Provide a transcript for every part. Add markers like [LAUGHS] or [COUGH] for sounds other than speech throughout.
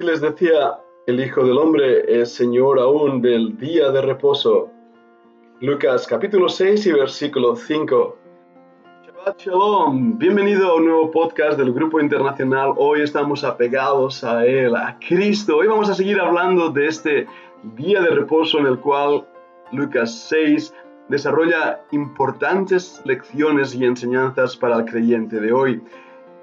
les decía, el Hijo del Hombre es Señor aún del día de reposo. Lucas capítulo 6 y versículo 5. Shabbat Shalom, bienvenido a un nuevo podcast del Grupo Internacional. Hoy estamos apegados a Él, a Cristo. Hoy vamos a seguir hablando de este día de reposo en el cual Lucas 6 desarrolla importantes lecciones y enseñanzas para el creyente de hoy.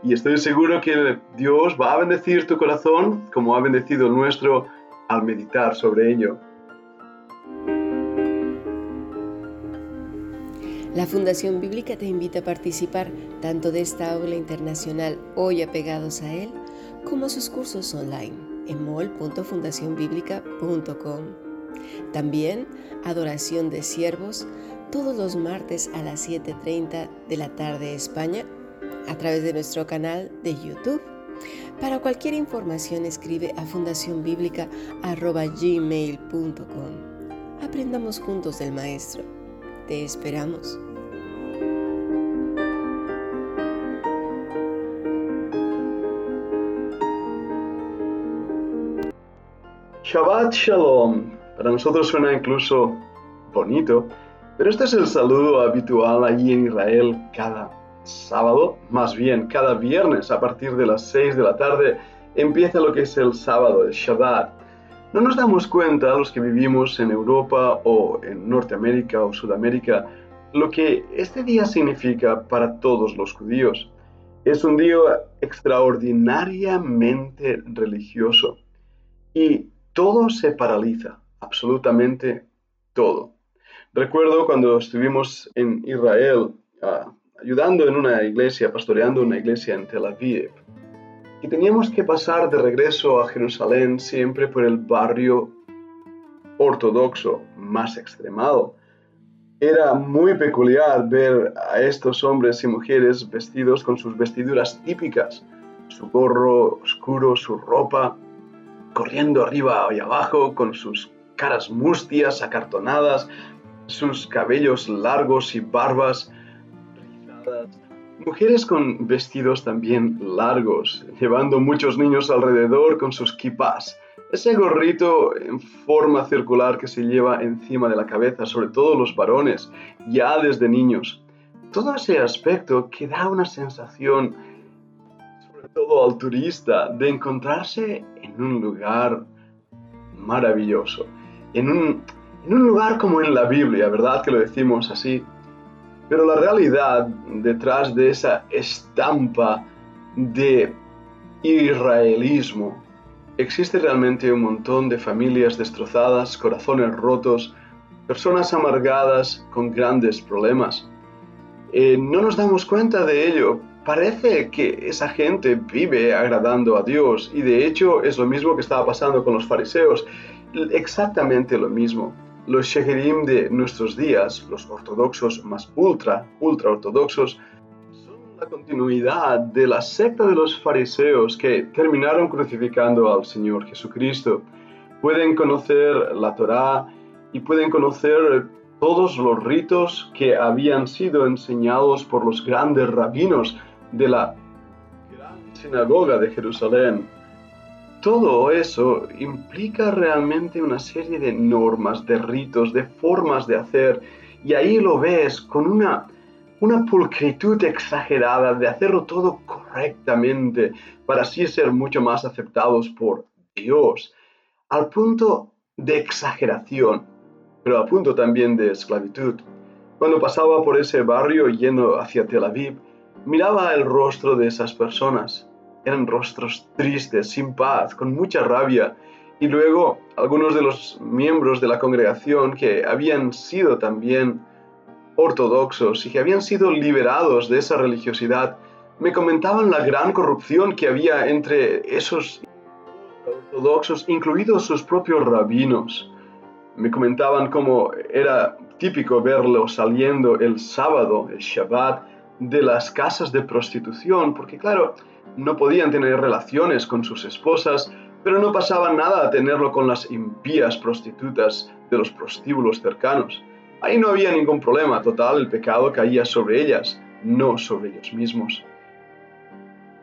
Y estoy seguro que Dios va a bendecir tu corazón como ha bendecido el nuestro al meditar sobre ello. La Fundación Bíblica te invita a participar tanto de esta aula internacional hoy apegados a él, como a sus cursos online en mol.fundacionbiblica.com. También Adoración de Siervos todos los martes a las 7.30 de la tarde España a través de nuestro canal de YouTube. Para cualquier información escribe a fundacionbiblica.gmail.com. Aprendamos juntos del Maestro. Te esperamos. Shabbat Shalom. Para nosotros suena incluso bonito, pero este es el saludo habitual allí en Israel cada sábado, más bien cada viernes a partir de las 6 de la tarde, empieza lo que es el sábado, el Shabbat. No nos damos cuenta, los que vivimos en Europa o en Norteamérica o Sudamérica, lo que este día significa para todos los judíos. Es un día extraordinariamente religioso y todo se paraliza, absolutamente todo. Recuerdo cuando estuvimos en Israel ah, ayudando en una iglesia, pastoreando una iglesia en Tel Aviv. Y teníamos que pasar de regreso a Jerusalén siempre por el barrio ortodoxo más extremado. Era muy peculiar ver a estos hombres y mujeres vestidos con sus vestiduras típicas, su gorro oscuro, su ropa, corriendo arriba y abajo con sus caras mustias, acartonadas, sus cabellos largos y barbas Mujeres con vestidos también largos, llevando muchos niños alrededor con sus kippahs. Ese gorrito en forma circular que se lleva encima de la cabeza, sobre todo los varones, ya desde niños. Todo ese aspecto que da una sensación, sobre todo al turista, de encontrarse en un lugar maravilloso. En un lugar como en la Biblia, ¿verdad que lo decimos así? Pero la realidad detrás de esa estampa de israelismo, existe realmente un montón de familias destrozadas, corazones rotos, personas amargadas con grandes problemas. Eh, no nos damos cuenta de ello. Parece que esa gente vive agradando a Dios y de hecho es lo mismo que estaba pasando con los fariseos, exactamente lo mismo los sheherim de nuestros días, los ortodoxos más ultra, ultra ortodoxos, son la continuidad de la secta de los fariseos que terminaron crucificando al Señor Jesucristo. Pueden conocer la Torá y pueden conocer todos los ritos que habían sido enseñados por los grandes rabinos de la gran sinagoga de Jerusalén todo eso implica realmente una serie de normas, de ritos, de formas de hacer, y ahí lo ves con una, una pulcritud exagerada de hacerlo todo correctamente para así ser mucho más aceptados por Dios, al punto de exageración, pero al punto también de esclavitud. Cuando pasaba por ese barrio yendo hacia Tel Aviv, miraba el rostro de esas personas eran rostros tristes, sin paz, con mucha rabia. Y luego algunos de los miembros de la congregación que habían sido también ortodoxos y que habían sido liberados de esa religiosidad, me comentaban la gran corrupción que había entre esos ortodoxos, incluidos sus propios rabinos. Me comentaban cómo era típico verlo saliendo el sábado, el Shabbat, de las casas de prostitución, porque claro, no podían tener relaciones con sus esposas, pero no pasaba nada a tenerlo con las impías prostitutas de los prostíbulos cercanos. Ahí no había ningún problema, total, el pecado caía sobre ellas, no sobre ellos mismos.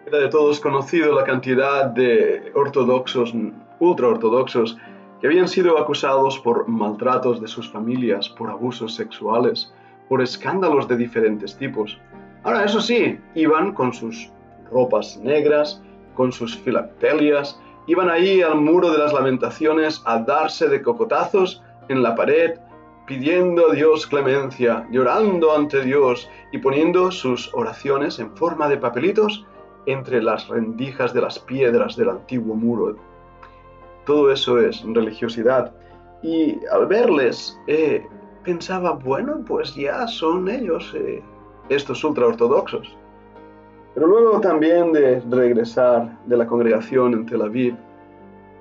Era de todos conocido la cantidad de ortodoxos, ultraortodoxos, que habían sido acusados por maltratos de sus familias, por abusos sexuales, por escándalos de diferentes tipos. Ahora, eso sí, iban con sus ropas negras, con sus filactelias, iban ahí al muro de las lamentaciones a darse de cocotazos en la pared, pidiendo a Dios clemencia, llorando ante Dios y poniendo sus oraciones en forma de papelitos entre las rendijas de las piedras del antiguo muro. Todo eso es religiosidad. Y al verles, eh, pensaba, bueno, pues ya son ellos, eh, estos ultraortodoxos. Pero luego también de regresar de la congregación en Tel Aviv,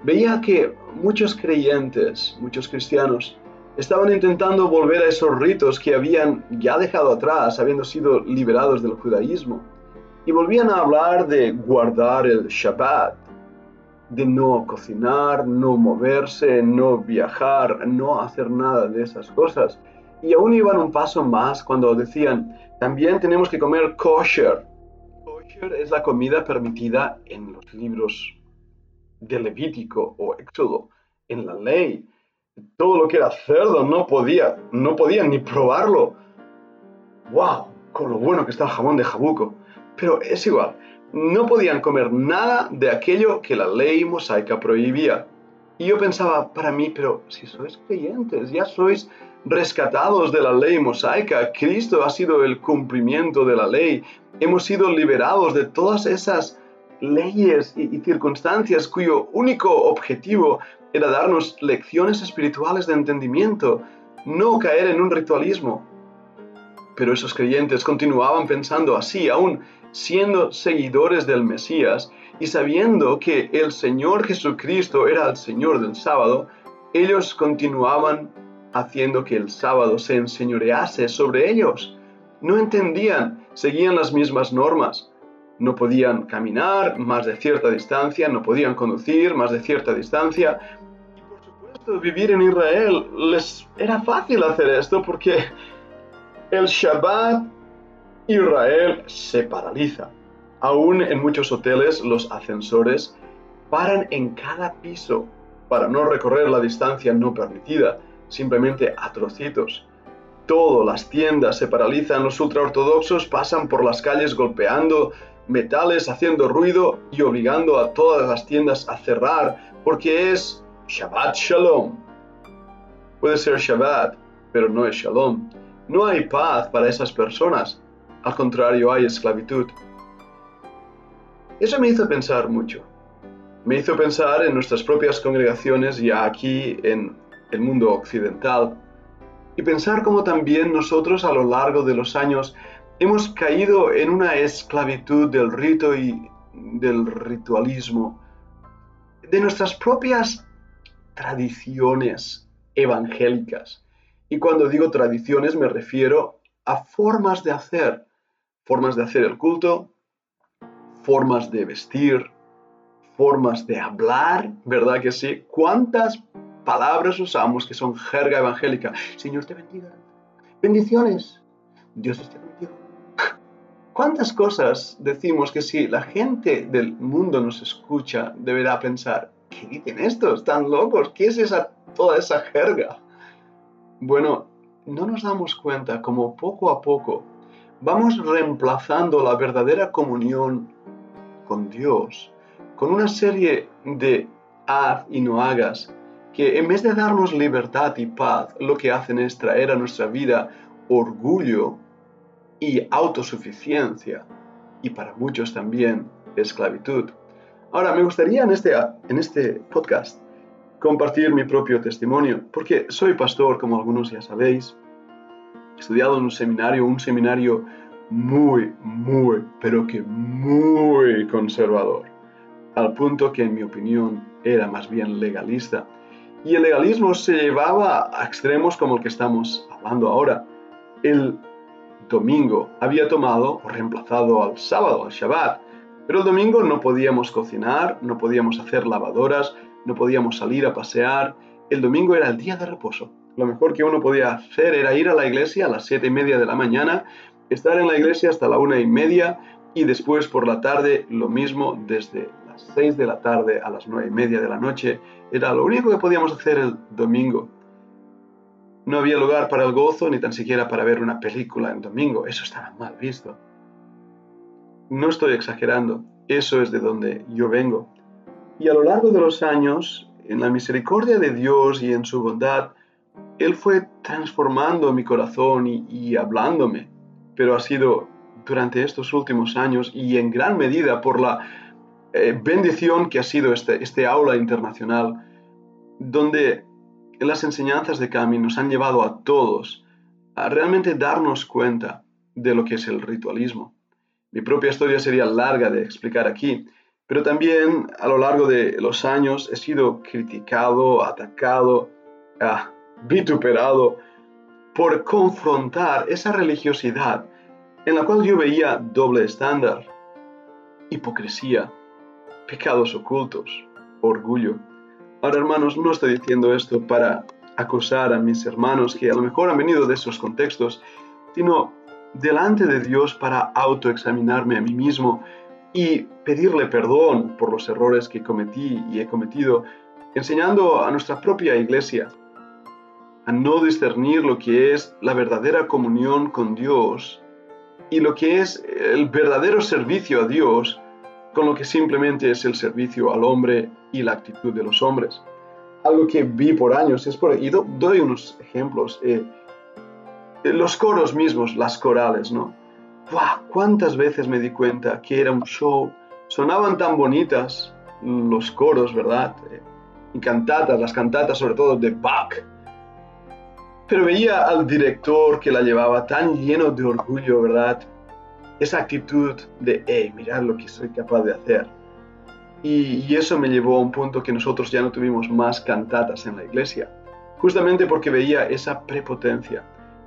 veía que muchos creyentes, muchos cristianos, estaban intentando volver a esos ritos que habían ya dejado atrás, habiendo sido liberados del judaísmo y volvían a hablar de guardar el Shabbat, de no cocinar, no moverse, no viajar, no hacer nada de esas cosas. Y aún iban un paso más cuando decían, también tenemos que comer kosher. Kosher es la comida permitida en los libros de Levítico o Éxodo, en la ley. Todo lo que era cerdo no podía, no podían ni probarlo. ¡Wow! Con lo bueno que está el jamón de jabuco. Pero es igual, no podían comer nada de aquello que la ley mosaica prohibía. Y yo pensaba para mí, pero si sois creyentes, ya sois rescatados de la ley mosaica, Cristo ha sido el cumplimiento de la ley, hemos sido liberados de todas esas leyes y, circunstancias cuyo único objetivo era darnos lecciones espirituales de entendimiento, no caer en un ritualismo. Pero esos creyentes continuaban pensando así, aún siendo seguidores del Mesías y sabiendo que el Señor Jesucristo era el Señor del sábado, ellos continuaban haciendo que el sábado se enseñorease sobre ellos. No entendían, seguían las mismas normas. No podían caminar más de cierta distancia, no podían conducir más de cierta distancia. Y por supuesto, vivir en Israel les era fácil hacer esto porque el Shabbat Israel se paraliza. Aún en muchos hoteles los ascensores paran en cada piso para no recorrer la distancia no permitida, simplemente a trocitos. Todo, las tiendas se paralizan, los ultraortodoxos pasan por las calles golpeando metales, haciendo ruido y obligando a todas las tiendas a cerrar porque es Shabbat Shalom. Puede ser Shabbat, pero no es Shalom. No hay paz para esas personas al contrario, hay esclavitud. Eso me hizo pensar mucho. Me hizo pensar en nuestras propias congregaciones ya aquí en el mundo occidental y pensar cómo también nosotros a lo largo de los años hemos caído en una esclavitud del rito y del ritualismo, de nuestras propias tradiciones evangélicas. Y cuando digo tradiciones me refiero a formas de hacer, formas de hacer el culto, formas de vestir, formas de hablar, ¿verdad que sí? ¿Cuántas palabras usamos que son jerga evangélica? Señor te bendiga. Bendiciones. Dios esté contigo. [LAUGHS] ¿Cuántas cosas decimos que si la gente del mundo nos escucha, deberá pensar, ¿qué dicen estos? ¿Están locos? ¿Qué es esa, toda esa jerga? Bueno, no nos damos cuenta como poco a poco vamos reemplazando la verdadera comunión Dios con una serie de haz y no hagas que en vez de darnos libertad y paz, lo que hacen es traer a nuestra vida orgullo y autosuficiencia y para muchos también esclavitud. Ahora, me gustaría en este, en este podcast compartir mi propio testimonio, porque soy pastor, como algunos ya sabéis, estudiado en un seminario, un seminario muy, muy, pero que muy conservador, al punto que en mi opinión era más bien legalista. Y el legalismo se llevaba a extremos como el que estamos hablando ahora. El domingo había tomado o reemplazado al sábado, al Shabbat, pero el domingo no podíamos cocinar, no podíamos hacer lavadoras, no podíamos salir a pasear. El domingo era el día de reposo. Lo mejor que uno podía hacer era ir a la iglesia a las siete y media de la mañana, estar en la iglesia hasta la una y media y después por la tarde lo mismo desde las 6 de la tarde a las 9 y media de la noche. Era lo único que podíamos hacer el domingo. No había lugar para el gozo ni tan siquiera para ver una película en domingo. Eso estaba mal visto. No estoy exagerando. Eso es de donde yo vengo. Y a lo largo de los años, en la misericordia de Dios y en su bondad, Él fue transformando mi corazón y, hablándome. Pero ha sido durante estos últimos años y en gran medida por la eh, bendición que ha sido este, este aula internacional, donde las enseñanzas de Cami nos han llevado a todos a realmente darnos cuenta de lo que es el ritualismo. Mi propia historia sería larga de explicar aquí, pero también a lo largo de los años he sido criticado, atacado, ah, vituperado por confrontar esa religiosidad en la cual yo veía doble estándar, hipocresía, pecados ocultos, orgullo. Ahora, hermanos, no estoy diciendo esto para acusar a mis hermanos que a lo mejor han venido de esos contextos, sino delante de Dios para autoexaminarme a mí mismo y pedirle perdón por los errores que cometí y he cometido, enseñando a nuestra propia iglesia a no discernir lo que es la verdadera comunión con Dios y lo que es el verdadero servicio a Dios con lo que simplemente es el servicio al hombre y la actitud de los hombres. Algo que vi por años, es por, y doy unos ejemplos. Eh, los coros mismos, las corales, ¿no? ¡Buah! ¿Cuántas veces me di cuenta que era un show? Sonaban tan bonitas los coros, ¿verdad? Eh, y cantatas, las cantatas sobre todo de Bach. Pero veía al director que la llevaba tan lleno de orgullo, ¿verdad? esa actitud de, hey, mirad lo que soy capaz de hacer. Y, eso me llevó a un punto que nosotros ya no tuvimos más cantatas en la iglesia, justamente porque veía esa prepotencia.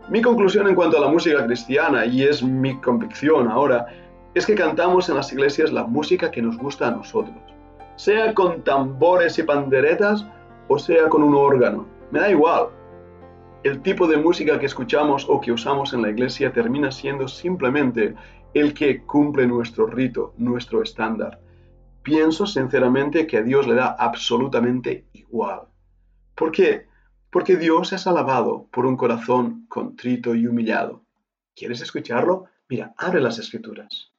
Mi conclusión en cuanto a la música cristiana, y es mi convicción ahora, es que cantamos en las iglesias la música que nos gusta a nosotros, sea con tambores y panderetas o sea con un órgano, me da igual. El tipo de música que escuchamos o que usamos en la iglesia termina siendo simplemente el que cumple nuestro rito, nuestro estándar. Pienso sinceramente que a Dios le da absolutamente igual. ¿Por qué? Porque Dios es alabado por un corazón contrito y humillado. ¿Quieres escucharlo? Mira, abre las escrituras.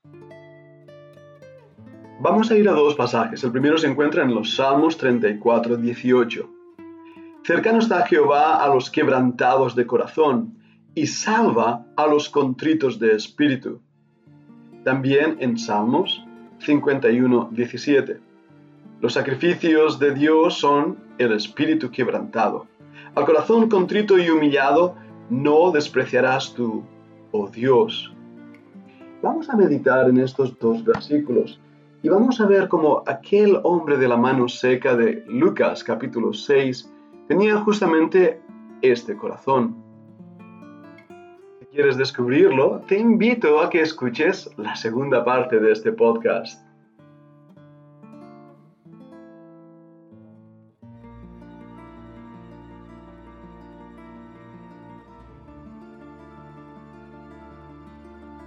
Vamos a ir a dos pasajes. El primero se encuentra en los Salmos 34, 18. Cercano está Jehová a los quebrantados de corazón y salva a los contritos de espíritu. También en Salmos 51, 17. Los sacrificios de Dios son el espíritu quebrantado. Al corazón contrito y humillado no despreciarás tú, oh Dios. Vamos a meditar en estos dos versículos y vamos a ver cómo aquel hombre de la mano seca de Lucas capítulo 6 tenía justamente este corazón quieres descubrirlo, te invito a que escuches la segunda parte de este podcast.